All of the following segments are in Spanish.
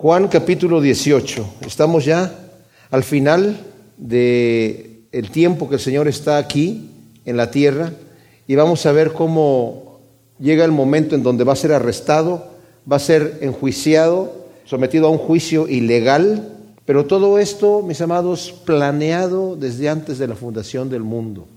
Juan capítulo 18. Estamos ya al final de el tiempo que el Señor está aquí en la tierra y vamos a ver cómo llega el momento en donde va a ser arrestado, va a ser enjuiciado, sometido a un juicio ilegal, pero todo esto, mis amados, planeado desde antes de la fundación del mundo.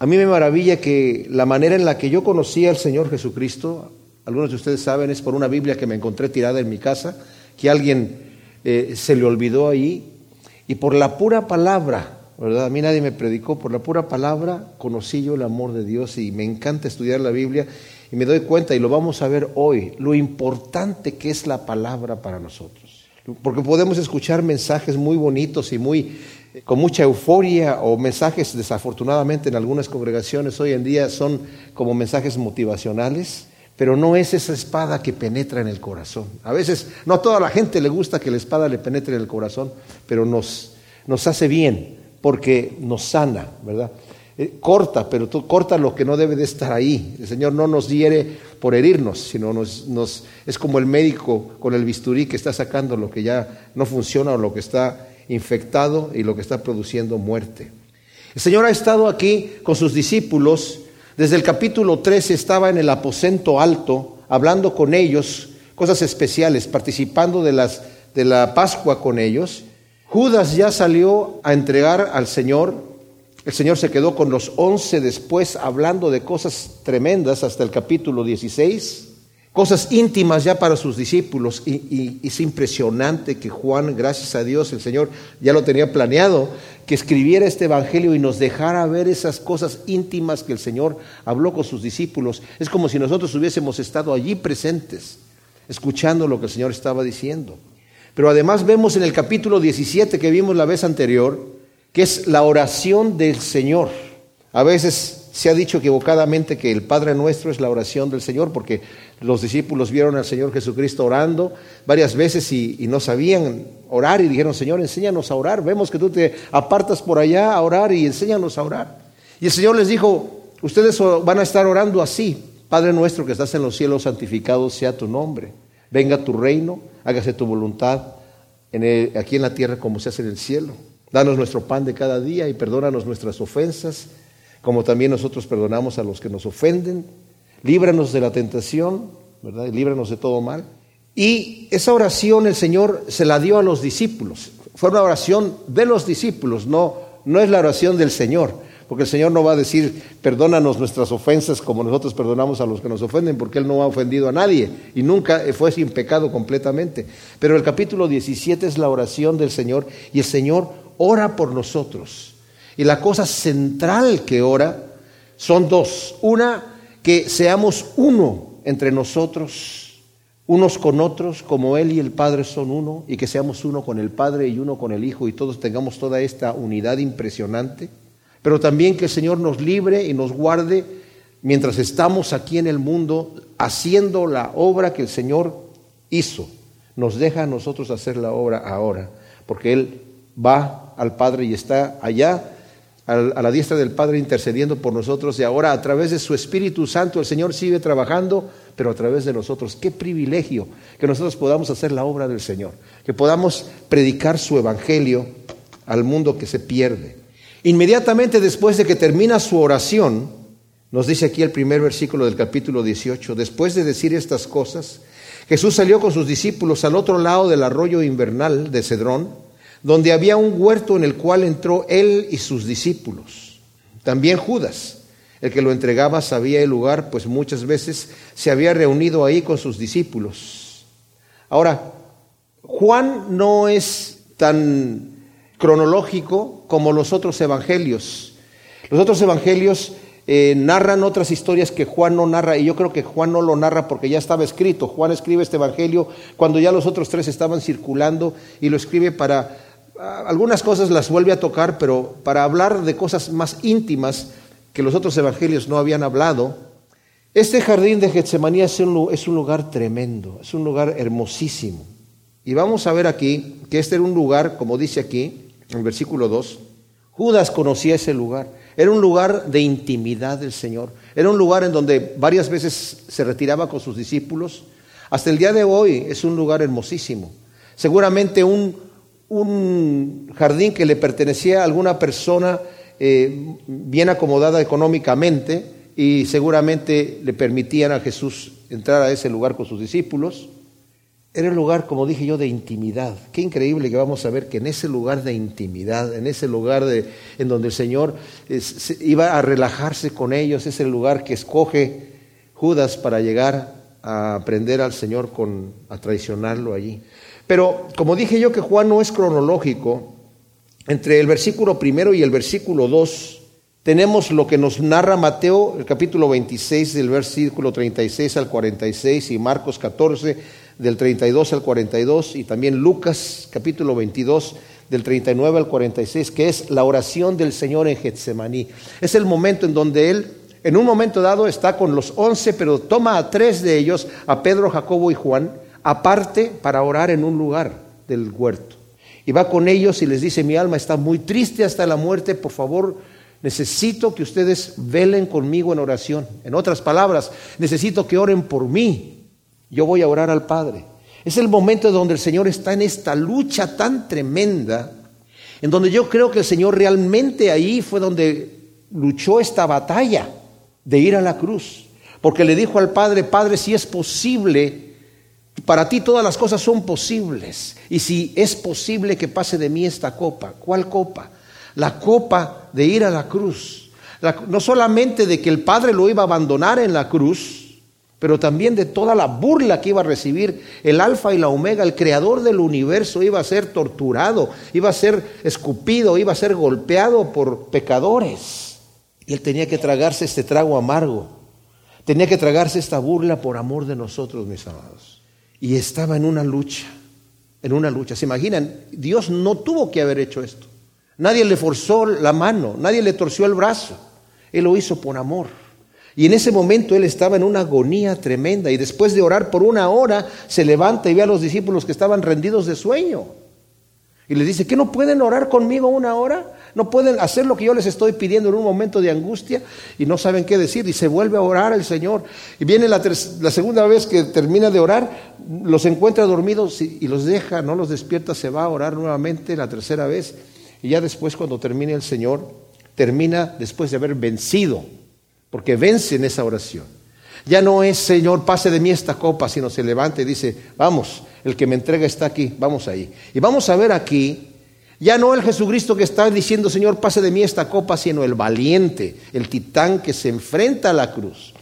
A mí me maravilla que la manera en la que yo conocí al Señor Jesucristo, algunos de ustedes saben, es por una Biblia que me encontré tirada en mi casa, que alguien eh, se le olvidó ahí, y por la pura palabra, ¿verdad? A mí nadie me predicó, por la pura palabra conocí yo el amor de Dios y me encanta estudiar la Biblia y me doy cuenta, y lo vamos a ver hoy, lo importante que es la palabra para nosotros. Porque podemos escuchar mensajes muy bonitos y muy con mucha euforia o mensajes desafortunadamente en algunas congregaciones hoy en día son como mensajes motivacionales pero no es esa espada que penetra en el corazón. A veces, no a toda la gente le gusta que la espada le penetre en el corazón, pero nos, nos hace bien porque nos sana, ¿verdad? Eh, corta, pero corta lo que no debe de estar ahí. El Señor no nos hiere por herirnos, sino nos, nos, es como el médico con el bisturí que está sacando lo que ya no funciona o lo que está infectado y lo que está produciendo muerte. El Señor ha estado aquí con sus discípulos desde el capítulo 13 estaba en el aposento alto, hablando con ellos, cosas especiales, participando de, las, de la Pascua con ellos. Judas ya salió a entregar al Señor. El Señor se quedó con los once después hablando de cosas tremendas hasta el capítulo 16 cosas íntimas ya para sus discípulos. Y, es impresionante que Juan, gracias a Dios, el Señor ya lo tenía planeado, que escribiera este Evangelio y nos dejara ver esas cosas íntimas que el Señor habló con sus discípulos. Es como si nosotros hubiésemos estado allí presentes, escuchando lo que el Señor estaba diciendo. Pero además vemos en el capítulo 17 que vimos la vez anterior, que es la oración del Señor. A veces se ha dicho equivocadamente que el Padre Nuestro es la oración del Señor, porque los discípulos vieron al Señor Jesucristo orando varias veces y, no sabían orar y dijeron, Señor, enséñanos a orar. Vemos que tú te apartas por allá a orar y enséñanos a orar. Y el Señor les dijo, ustedes van a estar orando así. Padre nuestro que estás en los cielos, santificado sea tu nombre. Venga tu reino, hágase tu voluntad aquí en la tierra como se hace en el cielo. Danos nuestro pan de cada día y perdónanos nuestras ofensas como también nosotros perdonamos a los que nos ofenden. Líbranos de la tentación, ¿verdad? Líbranos de todo mal. Y esa oración el Señor se la dio a los discípulos. Fue una oración de los discípulos, no, no es la oración del Señor. Porque el Señor no va a decir, perdónanos nuestras ofensas como nosotros perdonamos a los que nos ofenden, porque Él no ha ofendido a nadie y nunca fue sin pecado completamente. Pero el capítulo 17 es la oración del Señor y el Señor ora por nosotros. Y la cosa central que ora son dos. Una, que seamos uno entre nosotros, unos con otros, como Él y el Padre son uno, y que seamos uno con el Padre y uno con el Hijo, y todos tengamos toda esta unidad impresionante. Pero también que el Señor nos libre y nos guarde mientras estamos aquí en el mundo haciendo la obra que el Señor hizo. Nos deja a nosotros hacer la obra ahora, porque Él va al Padre y está allá a la diestra del Padre intercediendo por nosotros y ahora a través de su Espíritu Santo el Señor sigue trabajando, pero a través de nosotros. Qué privilegio que nosotros podamos hacer la obra del Señor, que podamos predicar su Evangelio al mundo que se pierde. Inmediatamente después de que termina su oración, nos dice aquí el primer versículo del capítulo 18, después de decir estas cosas, Jesús salió con sus discípulos al otro lado del arroyo invernal de Cedrón, donde había un huerto en el cual entró él y sus discípulos. También Judas, el que lo entregaba, sabía el lugar, pues muchas veces se había reunido ahí con sus discípulos. Ahora, Juan no es tan cronológico como los otros evangelios. Los otros evangelios eh, narran otras historias que Juan no narra, y yo creo que Juan no lo narra porque ya estaba escrito. Juan escribe este evangelio cuando ya los otros tres estaban circulando y lo escribe para algunas cosas las vuelve a tocar, pero para hablar de cosas más íntimas que los otros evangelios no habían hablado, este jardín de Getsemaní es un, es un lugar tremendo, es un lugar hermosísimo. Y vamos a ver aquí que este era un lugar, como dice aquí, en el versículo 2, Judas conocía ese lugar. Era un lugar de intimidad del Señor. Era un lugar en donde varias veces se retiraba con sus discípulos. Hasta el día de hoy es un lugar hermosísimo. Seguramente un, un jardín que le pertenecía a alguna persona eh, bien acomodada económicamente y seguramente le permitían a Jesús entrar a ese lugar con sus discípulos. Era un lugar, como dije yo, de intimidad. Qué increíble que vamos a ver que en ese lugar de intimidad, en ese lugar de, en donde el Señor iba a relajarse con ellos, es el lugar que escoge Judas para llegar a aprender al Señor con, a traicionarlo allí. Pero como dije yo que Juan no es cronológico, entre el versículo primero y el versículo 2 tenemos lo que nos narra Mateo, el capítulo 26 del versículo 36 al 46 y Marcos 14 del 32 al 42 y también Lucas capítulo 22 del 39 al 46, que es la oración del Señor en Getsemaní. Es el momento en donde Él, en un momento dado, está con los once, pero toma a tres de ellos, a Pedro, Jacobo y Juan, aparte para orar en un lugar del huerto. Y va con ellos y les dice, mi alma está muy triste hasta la muerte, por favor, necesito que ustedes velen conmigo en oración. En otras palabras, necesito que oren por mí. Yo voy a orar al Padre. Es el momento donde el Señor está en esta lucha tan tremenda, en donde yo creo que el Señor realmente ahí fue donde luchó esta batalla de ir a la cruz. Porque le dijo al Padre, Padre, si es posible, para ti todas las cosas son posibles. Y si es posible que pase de mí esta copa, ¿cuál copa? La copa de ir a la cruz. no solamente de que el Padre lo iba a abandonar en la cruz, pero también de toda la burla que iba a recibir el alfa y la omega, el creador del universo iba a ser torturado, iba a ser escupido, iba a ser golpeado por pecadores. Y él tenía que tragarse este trago amargo, tenía que tragarse esta burla por amor de nosotros, mis amados. Y estaba en una lucha, en una lucha. ¿Se imaginan? Dios no tuvo que haber hecho esto. Nadie le forzó la mano, nadie le torció el brazo. Él lo hizo por amor. Y en ese momento él estaba en una agonía tremenda y después de orar por una hora se levanta y ve a los discípulos que estaban rendidos de sueño. Y les dice, ¿qué no pueden orar conmigo una hora? No pueden hacer lo que yo les estoy pidiendo en un momento de angustia y no saben qué decir. Y se vuelve a orar el Señor. Y viene la, segunda vez que termina de orar, los encuentra dormidos y, y los deja, no los despierta, se va a orar nuevamente la tercera vez. Y ya después, cuando termine el Señor, termina después de haber vencido, porque vence en esa oración. Ya no es, Señor, pase de mí esta copa, sino se levanta y dice, vamos, el que me entrega está aquí, vamos ahí. Y vamos a ver aquí ya no el Jesucristo que está diciendo, Señor, pase de mí esta copa, sino el valiente, el titán que se enfrenta a la cruz.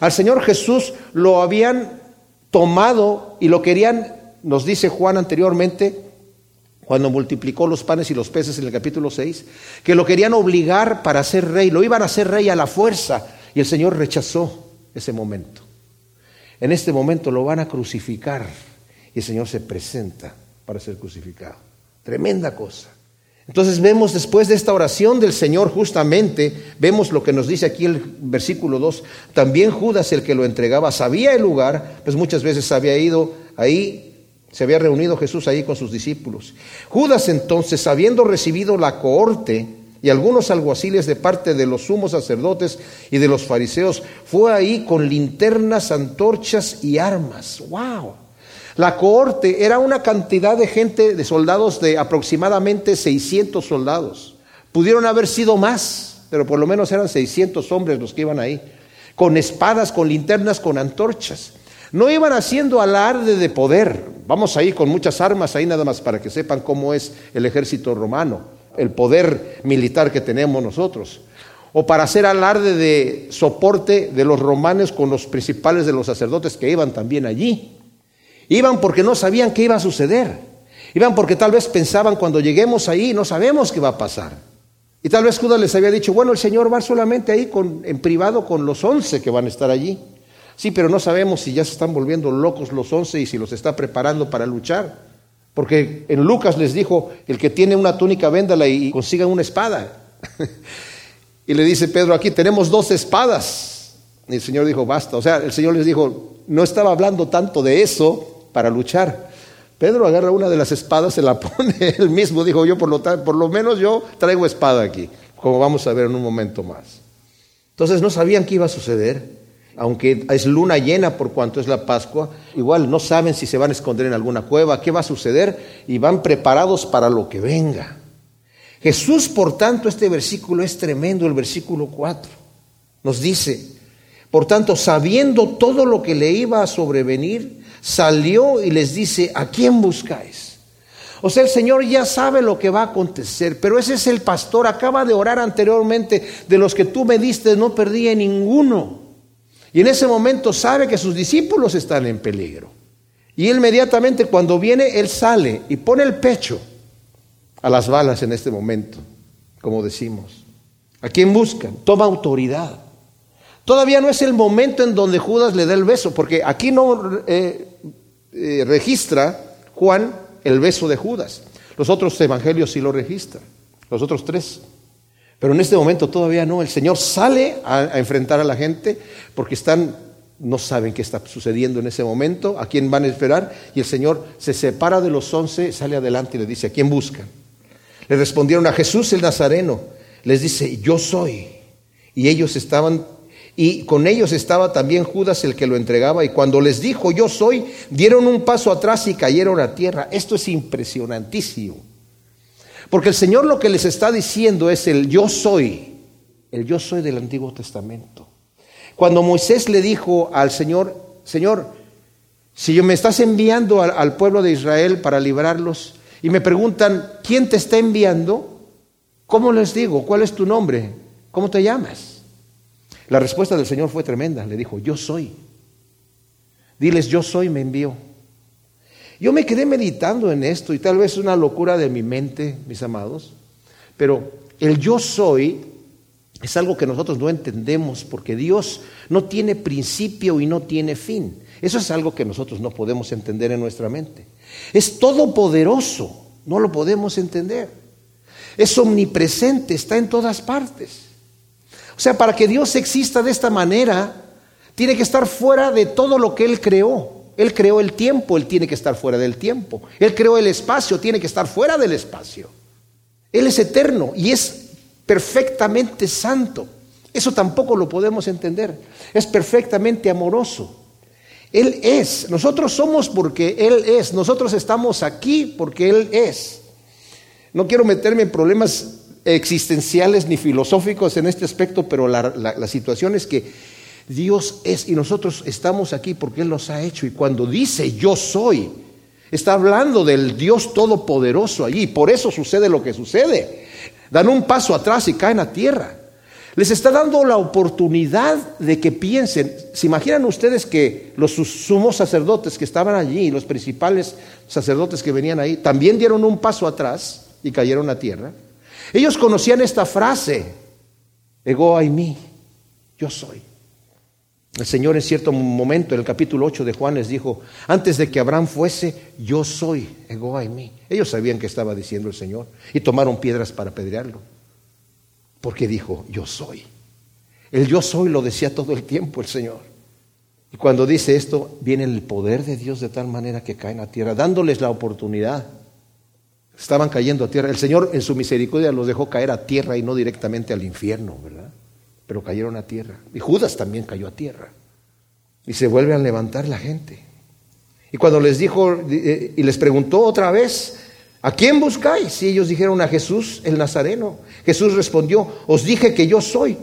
Al Señor Jesús lo habían tomado y lo querían, nos dice Juan anteriormente, cuando multiplicó los panes y los peces en el capítulo 6, que lo querían obligar para ser rey, lo iban a ser rey a la fuerza, y el Señor rechazó ese momento. En este momento lo van a crucificar y el Señor se presenta para ser crucificado. Tremenda cosa. Entonces vemos después de esta oración del Señor justamente, vemos lo que nos dice aquí el versículo 2, también Judas el que lo entregaba sabía el lugar, pues muchas veces había ido ahí, se había reunido Jesús ahí con sus discípulos. Judas entonces, habiendo recibido la cohorte y algunos alguaciles de parte de los sumos sacerdotes y de los fariseos, fue ahí con linternas, antorchas y armas. ¡Wow! La cohorte era una cantidad de gente, de soldados, de aproximadamente 600 soldados. Pudieron haber sido más, pero por lo menos eran 600 hombres los que iban ahí, con espadas, con linternas, con antorchas. No iban haciendo alarde de poder. Vamos ahí con muchas armas ahí nada más para que sepan cómo es el ejército romano, el poder militar que tenemos nosotros. O para hacer alarde de soporte de los romanos con los principales de los sacerdotes que iban también allí. Iban porque no sabían qué iba a suceder. Iban porque tal vez pensaban cuando lleguemos ahí no sabemos qué va a pasar. Y tal vez Judas les había dicho, bueno, el Señor va solamente ahí con, en privado con los once que van a estar allí. Sí, pero no sabemos si ya se están volviendo locos los once y si los está preparando para luchar. Porque en Lucas les dijo, el que tiene una túnica, véndala y consiga una espada. y le dice Pedro, aquí tenemos dos espadas. Y el Señor dijo, basta. O sea, el Señor les dijo, no estaba hablando tanto de eso, para luchar. Pedro agarra una de las espadas, se la pone él mismo, dijo yo, por lo, por lo menos yo traigo espada aquí, como vamos a ver en un momento más. Entonces no sabían qué iba a suceder. aunque es luna llena por cuanto es la Pascua, igual no saben si se van a esconder en alguna cueva, qué va a suceder y van preparados para lo que venga. Jesús, por tanto, este versículo es tremendo, el versículo 4. Nos dice, por tanto, sabiendo todo lo que le iba a sobrevenir, salió y les dice, ¿a quién buscáis? O sea, el Señor ya sabe lo que va a acontecer, pero ese es el pastor, acaba de orar anteriormente, de los que tú me diste, no perdí ninguno. Y en ese momento sabe que sus discípulos están en peligro. Y inmediatamente cuando viene, Él sale y pone el pecho a las balas en este momento, como decimos. ¿A quién buscan? Toma autoridad. Todavía no es el momento en donde Judas le da el beso, porque aquí no eh, eh, registra Juan el beso de Judas. Los otros evangelios sí lo registran, los otros tres. Pero en este momento todavía no. El Señor sale a, enfrentar a la gente porque están, no saben qué está sucediendo en ese momento, a quién van a esperar. Y el Señor se separa de los once, sale adelante y le dice, ¿a quién buscan? Le respondieron a Jesús el Nazareno. Les dice, yo soy. Y ellos estaban, y con ellos estaba también Judas el que lo entregaba. Y cuando les dijo, yo soy, dieron un paso atrás y cayeron a tierra. Esto es impresionantísimo. Porque el Señor lo que les está diciendo es el yo soy, el yo soy del Antiguo Testamento. Cuando Moisés le dijo al Señor, Señor, si me estás enviando al, pueblo de Israel para librarlos y me preguntan, ¿quién te está enviando? ¿Cómo les digo? ¿Cuál es tu nombre? ¿Cómo te llamas? La respuesta del Señor fue tremenda. Le dijo, yo soy. Diles, yo soy, me envió. Yo me quedé meditando en esto y tal vez es una locura de mi mente, mis amados, pero el yo soy es algo que nosotros no entendemos porque Dios no tiene principio y no tiene fin. Eso es algo que nosotros no podemos entender en nuestra mente. Es todopoderoso, no lo podemos entender. Es omnipresente, está en todas partes. O sea, para que Dios exista de esta manera, tiene que estar fuera de todo lo que Él creó. Él creó el tiempo, Él tiene que estar fuera del tiempo. Él creó el espacio, tiene que estar fuera del espacio. Él es eterno y es perfectamente santo. Eso tampoco lo podemos entender. Es perfectamente amoroso. Él es. Nosotros somos porque Él es. Nosotros estamos aquí porque Él es. No quiero meterme en problemas existenciales ni filosóficos en este aspecto, pero la, la situación es que Dios es y nosotros estamos aquí porque Él nos ha hecho. Y cuando dice yo soy, está hablando del Dios todopoderoso allí. Por eso sucede lo que sucede. Dan un paso atrás y caen a tierra. Les está dando la oportunidad de que piensen. ¿Se imaginan ustedes que los sumos sacerdotes que estaban allí, los principales sacerdotes que venían ahí, también dieron un paso atrás y cayeron a tierra? Ellos conocían esta frase, ego hay mí, yo soy. El Señor en cierto momento, en el capítulo 8 de Juan, les dijo, antes de que Abraham fuese, yo soy, ego en mí. Ellos sabían que estaba diciendo el Señor y tomaron piedras para apedrearlo. Porque dijo, yo soy. El yo soy lo decía todo el tiempo el Señor. Y cuando dice esto, viene el poder de Dios de tal manera que caen a tierra, dándoles la oportunidad. Estaban cayendo a tierra. El Señor en su misericordia los dejó caer a tierra y no directamente al infierno, ¿verdad? pero cayeron a tierra. Y Judas también cayó a tierra. Y se vuelve a levantar la gente. Y cuando les dijo eh, y les preguntó otra vez, ¿a quién buscáis? Y ellos dijeron a Jesús el Nazareno. Jesús respondió, os dije que yo soy.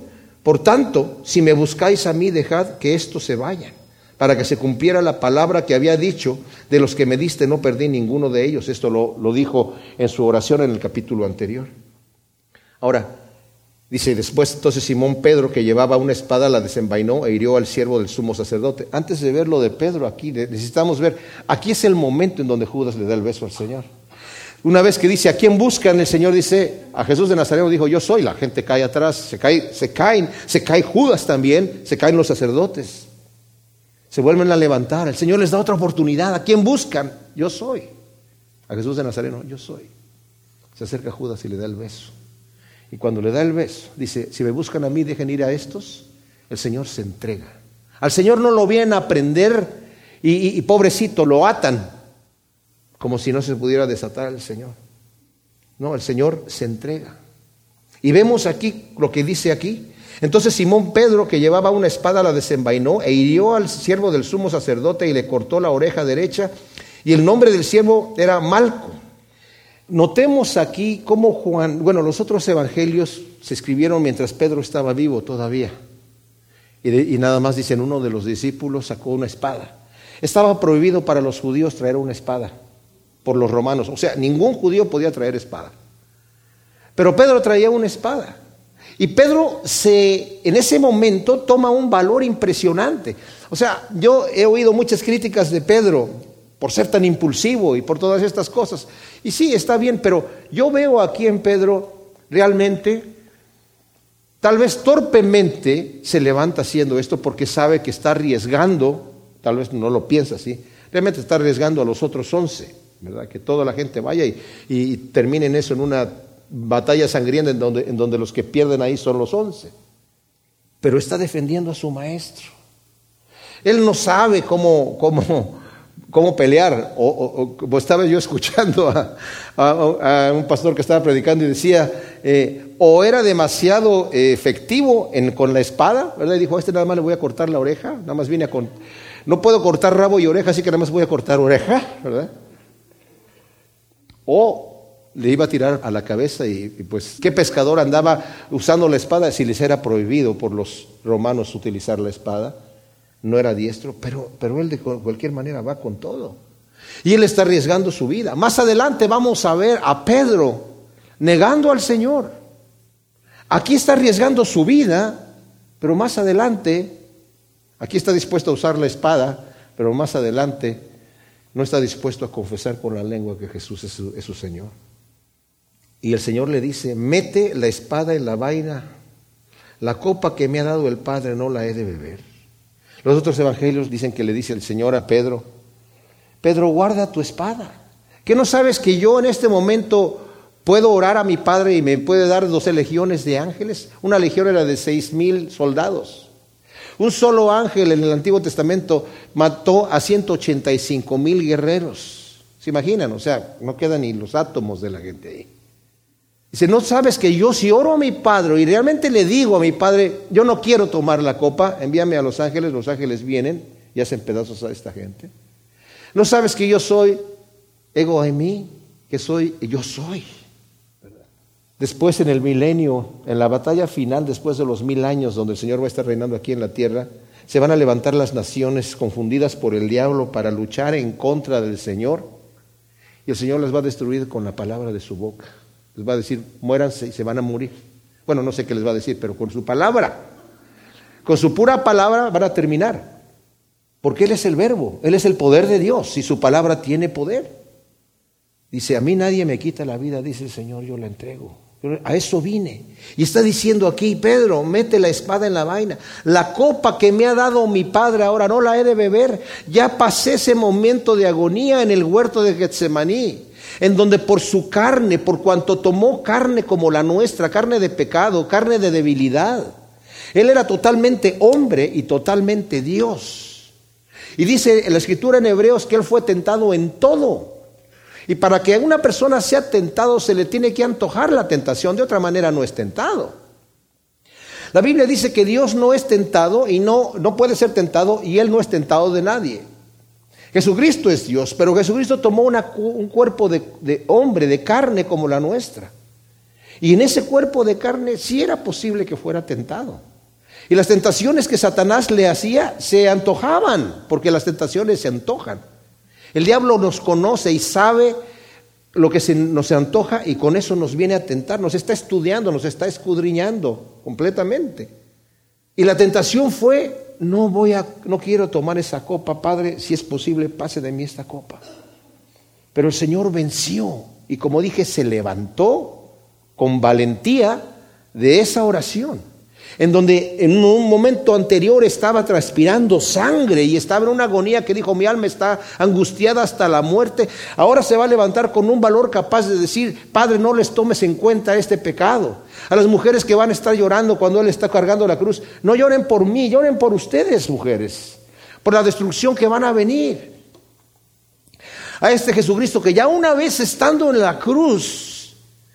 Por tanto, si me buscáis a mí, dejad que estos se vayan, para que se cumpliera la palabra que había dicho, de los que me diste no perdí ninguno de ellos. Esto lo, lo dijo en su oración en el capítulo anterior. Ahora, Dice, después entonces Simón Pedro, que llevaba una espada, la desenvainó e hirió al siervo del sumo sacerdote. Antes de ver lo de Pedro aquí, necesitamos ver, aquí es el momento en donde Judas le da el beso al Señor. Una vez que dice, ¿a quién buscan? El Señor dice, a Jesús de Nazaret dijo, yo soy. La gente cae atrás, se, cae, se caen, se cae Judas también, se caen los sacerdotes. Se vuelven a levantar. El Señor les da otra oportunidad. ¿A quién buscan? Yo soy. A Jesús de Nazaret, yo soy. Se acerca Judas y le da el beso. Y cuando le da el beso, dice, si me buscan a mí, dejen ir a estos, el Señor se entrega. Al Señor no lo vienen a aprender y, pobrecito, lo atan, como si no se pudiera desatar al Señor. No, el Señor se entrega. Y vemos aquí lo que dice aquí, Entonces Simón Pedro, que llevaba una espada, la desenvainó e hirió al siervo del sumo sacerdote y le cortó la oreja derecha. Y el nombre del siervo era Malco. Notemos aquí cómo Juan, bueno, los otros evangelios se escribieron mientras Pedro estaba vivo todavía. Y, nada más dicen, uno de los discípulos sacó una espada. Estaba prohibido para los judíos traer una espada por los romanos. O sea, ningún judío podía traer espada. Pero Pedro traía una espada. Y Pedro se, en ese momento toma un valor impresionante. O sea, yo he oído muchas críticas de Pedro por ser tan impulsivo y por todas estas cosas. Y sí, está bien, pero yo veo aquí en Pedro realmente, tal vez torpemente, se levanta haciendo esto porque sabe que está arriesgando, tal vez no lo piensa así, realmente está arriesgando a los otros once, ¿verdad? Que toda la gente vaya y, y termine eso, en una batalla sangrienta en donde, en donde los que pierden ahí son los once. Pero está defendiendo a su maestro. Él no sabe cómo, cómo, cómo pelear. O, estaba yo escuchando a, un pastor que estaba predicando y decía, eh, o era demasiado eh, efectivo con la espada, ¿verdad? Y dijo, a este nada más le voy a cortar la oreja, nada más viene a... Con... No puedo cortar rabo y oreja, así que nada más voy a cortar oreja, ¿verdad? O le iba a tirar a la cabeza y, pues qué pescador andaba usando la espada si les era prohibido por los romanos utilizar la espada. No era diestro, pero, pero él de cualquier manera va con todo. Y él está arriesgando su vida. Más adelante vamos a ver a Pedro negando al Señor. Aquí está arriesgando su vida, pero más adelante, aquí está dispuesto a usar la espada, pero más adelante no está dispuesto a confesar con la lengua que Jesús es su, es su Señor. Y el Señor le dice, mete la espada en la vaina, la copa que me ha dado el Padre no la he de beber. Los otros evangelios dicen que le dice el Señor a Pedro, Pedro, guarda tu espada. ¿Qué no sabes que yo en este momento puedo orar a mi Padre y me puede dar doce legiones de ángeles? Una legión era de seis mil soldados. Un solo ángel en el Antiguo Testamento mató a 185 mil guerreros. ¿Se imaginan? O sea, no quedan ni los átomos de la gente ahí. Dice, no sabes que yo si oro a mi Padre y realmente le digo a mi Padre, yo no quiero tomar la copa, envíame a los ángeles, los ángeles vienen y hacen pedazos a esta gente. No sabes que yo soy ego en mí, que soy, yo soy. Después en el milenio, en la batalla final, después de los mil años donde el Señor va a estar reinando aquí en la tierra, se van a levantar las naciones confundidas por el diablo para luchar en contra del Señor y el Señor las va a destruir con la palabra de su boca. Les va a decir, muéranse y se van a morir. Bueno, no sé qué les va a decir, pero con su palabra, con su pura palabra van a terminar. Porque Él es el verbo, Él es el poder de Dios y su palabra tiene poder. Dice, a mí nadie me quita la vida, dice el Señor, yo la entrego. A eso vine. Y está diciendo aquí, Pedro, mete la espada en la vaina. La copa que me ha dado mi padre ahora no la he de beber. Ya pasé ese momento de agonía en el huerto de Getsemaní en donde por su carne, por cuanto tomó carne como la nuestra, carne de pecado, carne de debilidad, Él era totalmente hombre y totalmente Dios. Y dice la escritura en Hebreos que Él fue tentado en todo. Y para que una persona sea tentado se le tiene que antojar la tentación, de otra manera no es tentado. La Biblia dice que Dios no es tentado y no, no puede ser tentado y Él no es tentado de nadie. Jesucristo es Dios, pero Jesucristo tomó un cuerpo de, hombre, de carne como la nuestra. Y en ese cuerpo de carne sí era posible que fuera tentado. Y las tentaciones que Satanás le hacía se antojaban, porque las tentaciones se antojan. El diablo nos conoce y sabe lo que se nos antoja y con eso nos viene a tentar, nos está estudiando, nos está escudriñando completamente. Y la tentación fue no voy a, no quiero tomar esa copa, Padre, si es posible, pase de mí esta copa. Pero el Señor venció y como dije, se levantó con valentía de esa oración en donde en un momento anterior estaba transpirando sangre y estaba en una agonía que dijo, mi alma está angustiada hasta la muerte, ahora se va a levantar con un valor capaz de decir, Padre, no les tomes en cuenta este pecado. A las mujeres que van a estar llorando cuando Él está cargando la cruz, no lloren por mí, lloren por ustedes, mujeres, por la destrucción que van a venir. A este Jesucristo que ya una vez estando en la cruz,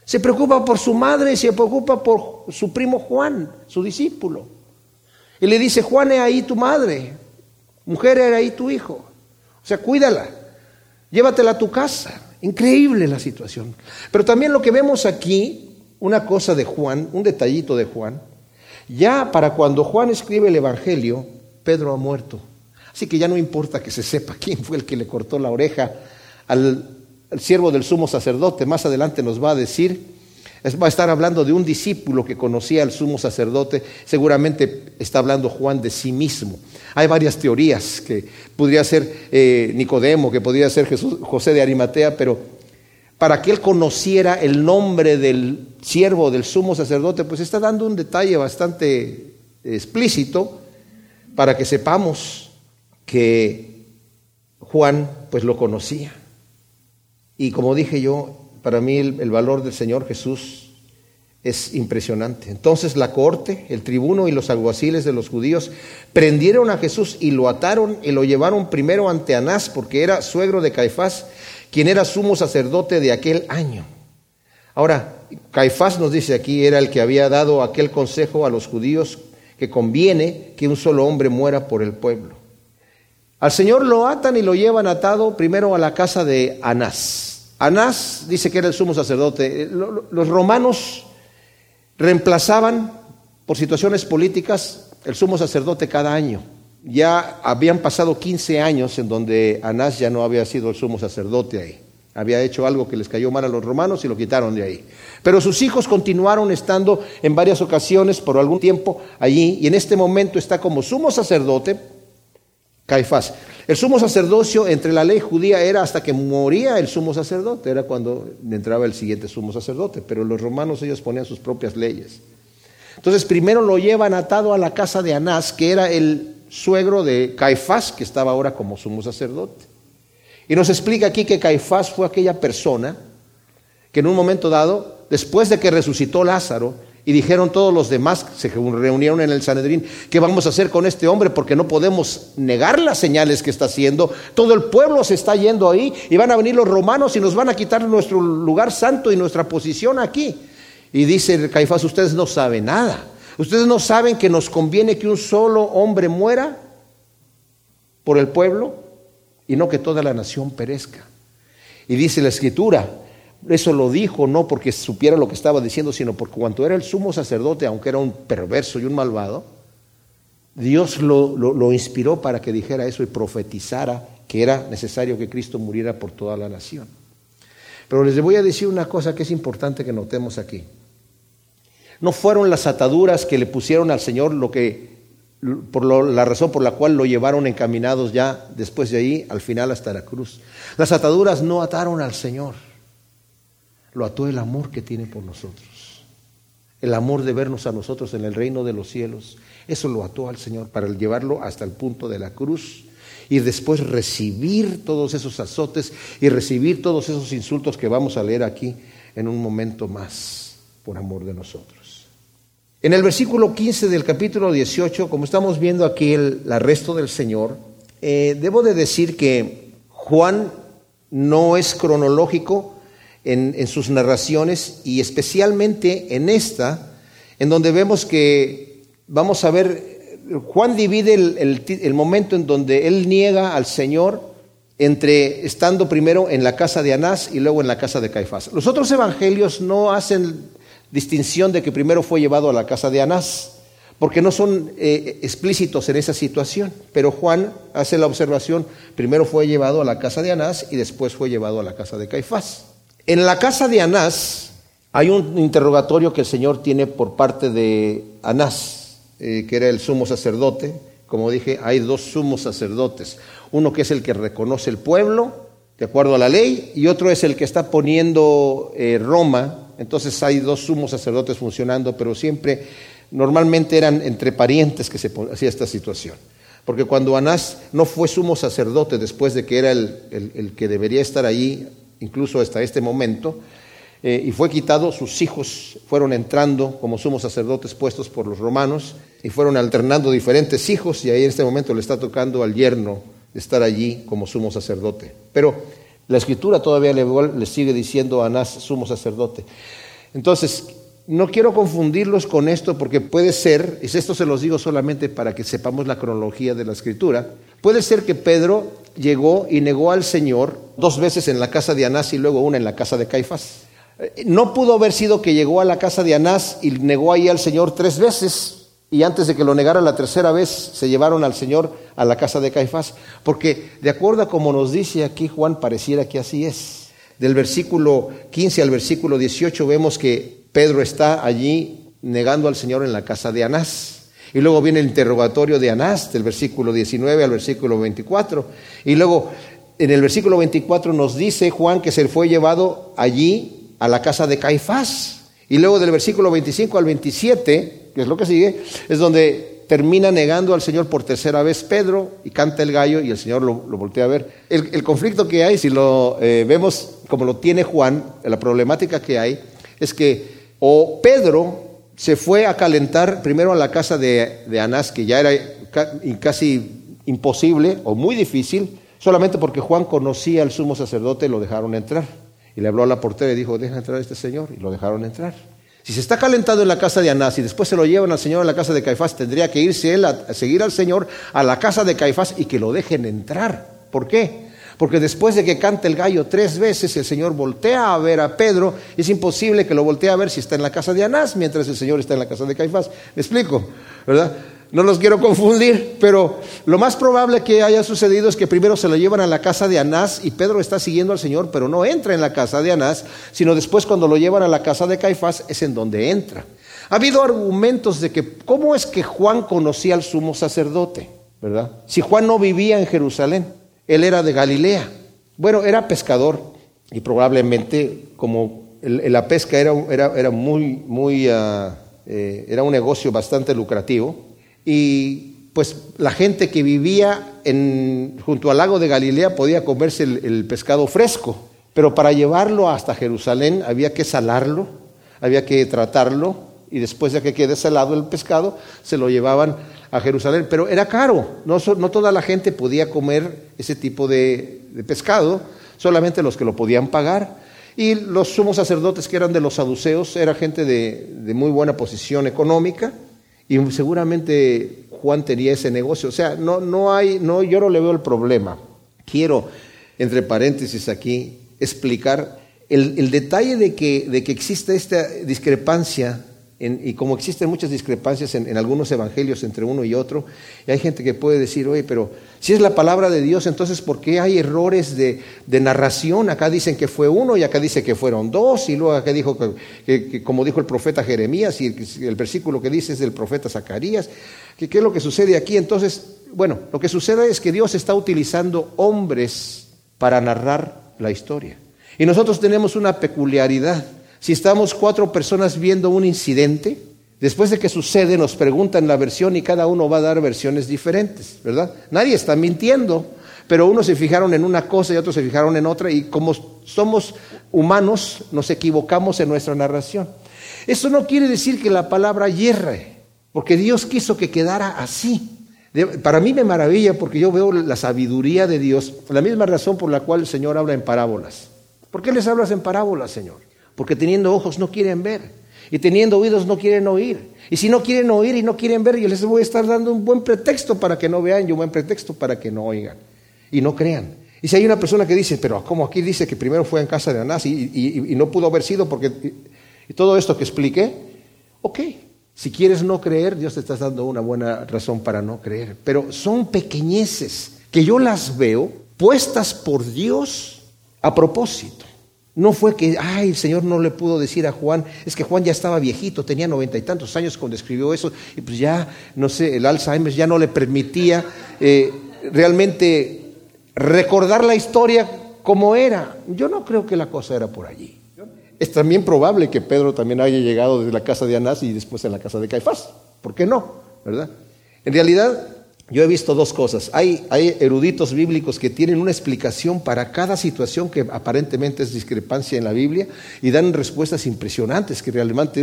Se preocupa por su madre se preocupa por su primo Juan, su discípulo. Y le dice, Juan, es ahí tu madre, mujer, era ahí tu hijo. O sea, cuídala, llévatela a tu casa. Increíble la situación. Pero también lo que vemos aquí, una cosa de Juan, un detallito de Juan, ya para cuando Juan escribe el Evangelio, Pedro ha muerto. Así que ya no importa que se sepa quién fue el que le cortó la oreja al el siervo del sumo sacerdote, más adelante nos va a decir, va a estar hablando de un discípulo que conocía al sumo sacerdote, seguramente está hablando Juan de sí mismo. Hay varias teorías, que podría ser eh, Nicodemo, que podría ser José de Arimatea, pero para que él conociera el nombre del siervo del sumo sacerdote, pues está dando un detalle bastante explícito para que sepamos que Juan pues lo conocía. Y como dije yo, para mí el, valor del Señor Jesús es impresionante. Entonces la corte, el tribuno y los alguaciles de los judíos prendieron a Jesús y lo ataron y lo llevaron primero ante Anás, porque era suegro de Caifás, quien era sumo sacerdote de aquel año. Ahora, Caifás nos dice aquí, era el que había dado aquel consejo a los judíos que conviene que un solo hombre muera por el pueblo. Al Señor lo atan y lo llevan atado primero a la casa de Anás. Anás dice que era el sumo sacerdote. Eh, los romanos reemplazaban por situaciones políticas el sumo sacerdote cada año. Ya habían pasado 15 años en donde Anás ya no había sido el sumo sacerdote ahí. Había hecho algo que les cayó mal a los romanos y lo quitaron de ahí. Pero sus hijos continuaron estando en varias ocasiones por algún tiempo allí y en este momento está como sumo sacerdote Caifás. El sumo sacerdocio entre la ley judía era hasta que moría el sumo sacerdote, era cuando entraba el siguiente sumo sacerdote, pero los romanos ellos ponían sus propias leyes. Entonces primero lo llevan atado a la casa de Anás, que era el suegro de Caifás, que estaba ahora como sumo sacerdote. Y nos explica aquí que Caifás fue aquella persona que en un momento dado, después de que resucitó Lázaro, y dijeron todos los demás, se reunieron en el Sanedrín, ¿qué vamos a hacer con este hombre? Porque no podemos negar las señales que está haciendo. Todo el pueblo se está yendo ahí y van a venir los romanos y nos van a quitar nuestro lugar santo y nuestra posición aquí. Y dice Caifás, ustedes no saben nada. Ustedes no saben que nos conviene que un solo hombre muera por el pueblo y no que toda la nación perezca. Y dice la escritura, eso lo dijo no porque supiera lo que estaba diciendo, sino porque cuando era el sumo sacerdote, aunque era un perverso y un malvado, Dios lo, lo, inspiró para que dijera eso y profetizara que era necesario que Cristo muriera por toda la nación. Pero les voy a decir una cosa que es importante que notemos aquí. No fueron las ataduras que le pusieron al Señor lo que por la razón por la cual lo llevaron encaminados ya después de ahí al final hasta la cruz. Las ataduras no ataron al Señor lo ató el amor que tiene por nosotros. El amor de vernos a nosotros en el reino de los cielos. Eso lo ató al Señor para llevarlo hasta el punto de la cruz y después recibir todos esos azotes y recibir todos esos insultos que vamos a leer aquí en un momento más por amor de nosotros. En el versículo 15 del capítulo 18, como estamos viendo aquí el arresto del Señor, eh, debo de decir que Juan no es cronológico, en, sus narraciones y especialmente en esta, en donde vemos que, vamos a ver, Juan divide el, momento en donde él niega al Señor entre estando primero en la casa de Anás y luego en la casa de Caifás. Los otros evangelios no hacen distinción de que primero fue llevado a la casa de Anás, porque no son eh, explícitos en esa situación. Pero Juan hace la observación, primero fue llevado a la casa de Anás y después fue llevado a la casa de Caifás. En la casa de Anás hay un interrogatorio que el Señor tiene por parte de Anás, eh, que era el sumo sacerdote. Como dije, hay dos sumos sacerdotes. Uno que es el que reconoce el pueblo, de acuerdo a la ley, y otro es el que está poniendo eh, Roma. Entonces hay dos sumos sacerdotes funcionando, pero siempre, normalmente eran entre parientes que se hacía esta situación. Porque cuando Anás no fue sumo sacerdote después de que era el, el que debería estar allí incluso hasta este momento, eh, y fue quitado, sus hijos fueron entrando como sumos sacerdotes puestos por los romanos, y fueron alternando diferentes hijos, y ahí en este momento le está tocando al yerno estar allí como sumo sacerdote. Pero la escritura todavía le, le sigue diciendo a Anás sumo sacerdote. Entonces, no quiero confundirlos con esto porque puede ser, y esto se los digo solamente para que sepamos la cronología de la escritura, puede ser que Pedro llegó y negó al Señor dos veces en la casa de Anás y luego una en la casa de Caifás. Eh, no pudo haber sido que llegó a la casa de Anás y negó ahí al Señor tres veces y antes de que lo negara la tercera vez se llevaron al Señor a la casa de Caifás, porque de acuerdo a como nos dice aquí Juan, pareciera que así es. Del versículo 15 al versículo 18 vemos que Pedro está allí negando al Señor en la casa de Anás. Y luego viene el interrogatorio de Anás, del versículo 19 al versículo 24. Y luego en el versículo 24 nos dice Juan que se fue llevado allí a la casa de Caifás. Y luego del versículo 25 al 27 que es lo que sigue, es donde termina negando al Señor por tercera vez Pedro y canta el gallo y el Señor lo, voltea a ver. El, conflicto que hay, si lo eh, vemos como lo tiene Juan, la problemática que hay, es que o Pedro se fue a calentar primero a la casa de, de Anás, que ya era casi imposible o muy difícil, solamente porque Juan conocía al sumo sacerdote y lo dejaron entrar. Y le habló a la portera y dijo, deja entrar a este señor, y lo dejaron entrar. Si se está calentando en la casa de Anás y después se lo llevan al Señor a la casa de Caifás, tendría que irse él a, seguir al Señor a la casa de Caifás y que lo dejen entrar. ¿Por qué? Porque después de que cante el gallo tres veces, el Señor voltea a ver a Pedro. Es imposible que lo voltee a ver si está en la casa de Anás, mientras el Señor está en la casa de Caifás. ¿Me explico? ¿Verdad? No los quiero confundir, pero lo más probable que haya sucedido es que primero se lo llevan a la casa de Anás y Pedro está siguiendo al Señor, pero no entra en la casa de Anás, sino después cuando lo llevan a la casa de Caifás es en donde entra. Ha habido argumentos de que cómo es que Juan conocía al sumo sacerdote, ¿verdad? Si Juan no vivía en Jerusalén, él era de Galilea. Bueno, era pescador y probablemente como la pesca era, era, muy, muy, ah, eh, era un negocio bastante lucrativo, y pues la gente que vivía en, junto al lago de Galilea podía comerse el, pescado fresco, pero para llevarlo hasta Jerusalén había que salarlo, había que tratarlo y después de que quede salado el pescado se lo llevaban Jerusalén, pero era caro, no, no toda la gente podía comer ese tipo de, pescado, solamente los que lo podían pagar. Y los sumos sacerdotes que eran de los saduceos era gente de, de muy buena posición económica, y seguramente Juan tenía ese negocio. O sea, no, no hay, no, yo no le veo el problema. Quiero, entre paréntesis aquí, explicar el, el detalle de que, de que existe esta discrepancia y como existen muchas discrepancias en, algunos evangelios entre uno y otro, y hay gente que puede decir, oye, pero si es la palabra de Dios, entonces ¿por qué hay errores de, narración? Acá dicen que fue uno y acá dice que fueron dos, y luego acá dijo que, como dijo el profeta Jeremías, y el, versículo que dice es del profeta Zacarías, que qué es lo que sucede aquí. Entonces, bueno, lo que sucede es que Dios está utilizando hombres para narrar la historia. Y nosotros tenemos una peculiaridad si estamos cuatro personas viendo un incidente, después de que sucede nos preguntan la versión y cada uno va a dar versiones diferentes, ¿verdad? Nadie está mintiendo, pero unos se fijaron en una cosa y otros se fijaron en otra y como somos humanos nos equivocamos en nuestra narración. Eso no quiere decir que la palabra hierre, porque Dios quiso que quedara así. Para mí me maravilla porque yo veo la sabiduría de Dios, la misma razón por la cual el Señor habla en parábolas. ¿Por qué les hablas en parábolas, Señor? Porque teniendo ojos no quieren ver y teniendo oídos no quieren oír. Y si no quieren oír y no quieren ver, yo les voy a estar dando un buen pretexto para que no vean y un buen pretexto para que no oigan y no crean. Y si hay una persona que dice, pero como aquí dice que primero fue en casa de Anás y, no pudo haber sido porque y todo esto que expliqué, ok, si quieres no creer, Dios te está dando una buena razón para no creer. Pero son pequeñeces que yo las veo puestas por Dios a propósito. No fue que, ay, el Señor no le pudo decir a Juan, es que Juan ya estaba viejito, tenía noventa y tantos años cuando escribió eso, y pues ya, no sé, el Alzheimer ya no le permitía eh, realmente recordar la historia como era. Yo no creo que la cosa era por allí. Es también probable que Pedro también haya llegado desde la casa de Anás y después en la casa de Caifás. ¿Por qué no? ¿Verdad? En realidad, yo he visto dos cosas. Hay, eruditos bíblicos que tienen una explicación para cada situación que aparentemente es discrepancia en la Biblia y dan respuestas impresionantes que realmente